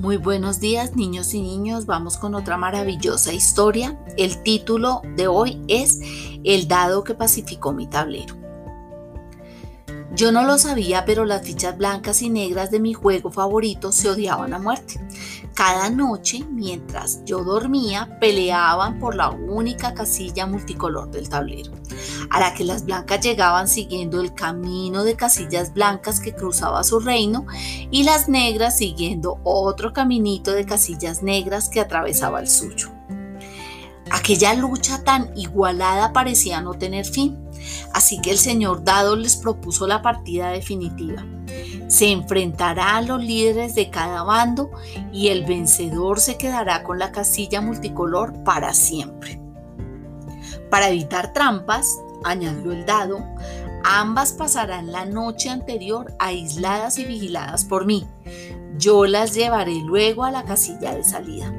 Muy buenos días niños y niños, vamos con otra maravillosa historia. El título de hoy es El dado que pacificó mi tablero. Yo no lo sabía, pero las fichas blancas y negras de mi juego favorito se odiaban a muerte. Cada noche, mientras yo dormía, peleaban por la única casilla multicolor del tablero, a la que las blancas llegaban siguiendo el camino de casillas blancas que cruzaba su reino y las negras siguiendo otro caminito de casillas negras que atravesaba el suyo. Aquella lucha tan igualada parecía no tener fin, así que el señor Dado les propuso la partida definitiva. Se enfrentará a los líderes de cada bando y el vencedor se quedará con la casilla multicolor para siempre. Para evitar trampas, añadió el dado, ambas pasarán la noche anterior aisladas y vigiladas por mí. Yo las llevaré luego a la casilla de salida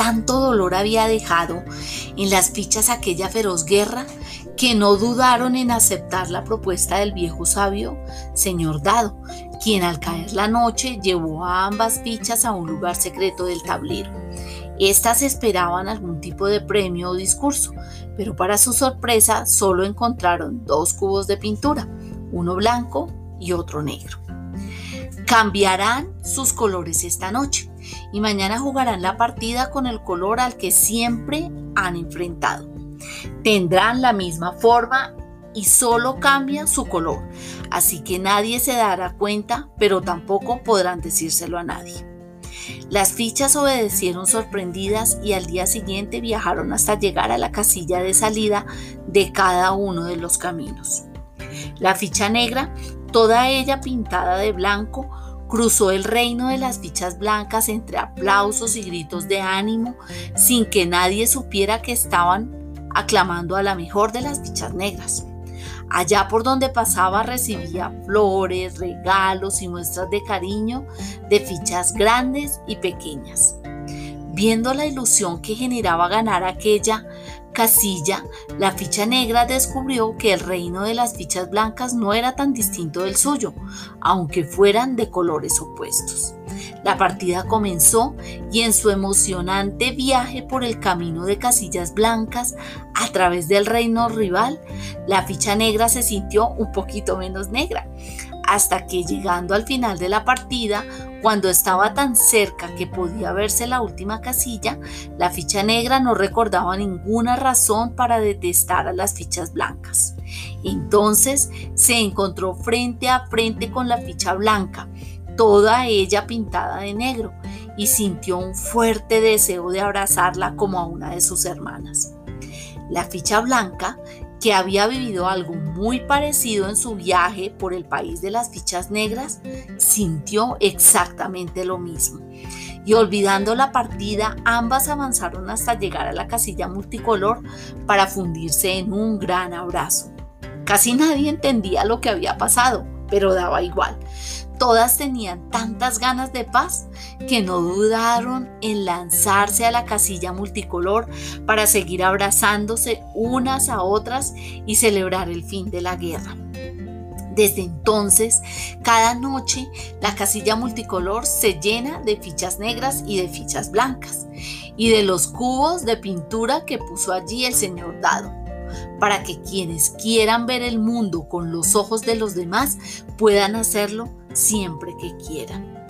tanto dolor había dejado en las fichas aquella feroz guerra que no dudaron en aceptar la propuesta del viejo sabio, señor Dado, quien al caer la noche llevó a ambas fichas a un lugar secreto del tablero. Estas esperaban algún tipo de premio o discurso, pero para su sorpresa solo encontraron dos cubos de pintura, uno blanco y otro negro. Cambiarán sus colores esta noche y mañana jugarán la partida con el color al que siempre han enfrentado. Tendrán la misma forma y solo cambia su color, así que nadie se dará cuenta, pero tampoco podrán decírselo a nadie. Las fichas obedecieron sorprendidas y al día siguiente viajaron hasta llegar a la casilla de salida de cada uno de los caminos. La ficha negra, toda ella pintada de blanco, cruzó el reino de las fichas blancas entre aplausos y gritos de ánimo, sin que nadie supiera que estaban aclamando a la mejor de las fichas negras. Allá por donde pasaba recibía flores, regalos y muestras de cariño de fichas grandes y pequeñas. Viendo la ilusión que generaba ganar aquella casilla, la ficha negra descubrió que el reino de las fichas blancas no era tan distinto del suyo, aunque fueran de colores opuestos. La partida comenzó y en su emocionante viaje por el camino de casillas blancas a través del reino rival, la ficha negra se sintió un poquito menos negra hasta que llegando al final de la partida, cuando estaba tan cerca que podía verse la última casilla, la ficha negra no recordaba ninguna razón para detestar a las fichas blancas. Entonces se encontró frente a frente con la ficha blanca, toda ella pintada de negro, y sintió un fuerte deseo de abrazarla como a una de sus hermanas. La ficha blanca que había vivido algo muy parecido en su viaje por el país de las fichas negras, sintió exactamente lo mismo. Y olvidando la partida, ambas avanzaron hasta llegar a la casilla multicolor para fundirse en un gran abrazo. Casi nadie entendía lo que había pasado, pero daba igual. Todas tenían tantas ganas de paz que no dudaron en lanzarse a la casilla multicolor para seguir abrazándose unas a otras y celebrar el fin de la guerra. Desde entonces, cada noche la casilla multicolor se llena de fichas negras y de fichas blancas y de los cubos de pintura que puso allí el señor Dado para que quienes quieran ver el mundo con los ojos de los demás puedan hacerlo siempre que quieran.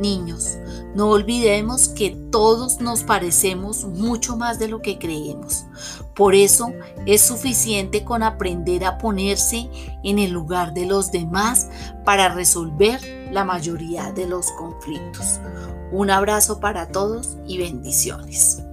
Niños, no olvidemos que todos nos parecemos mucho más de lo que creemos. Por eso es suficiente con aprender a ponerse en el lugar de los demás para resolver la mayoría de los conflictos. Un abrazo para todos y bendiciones.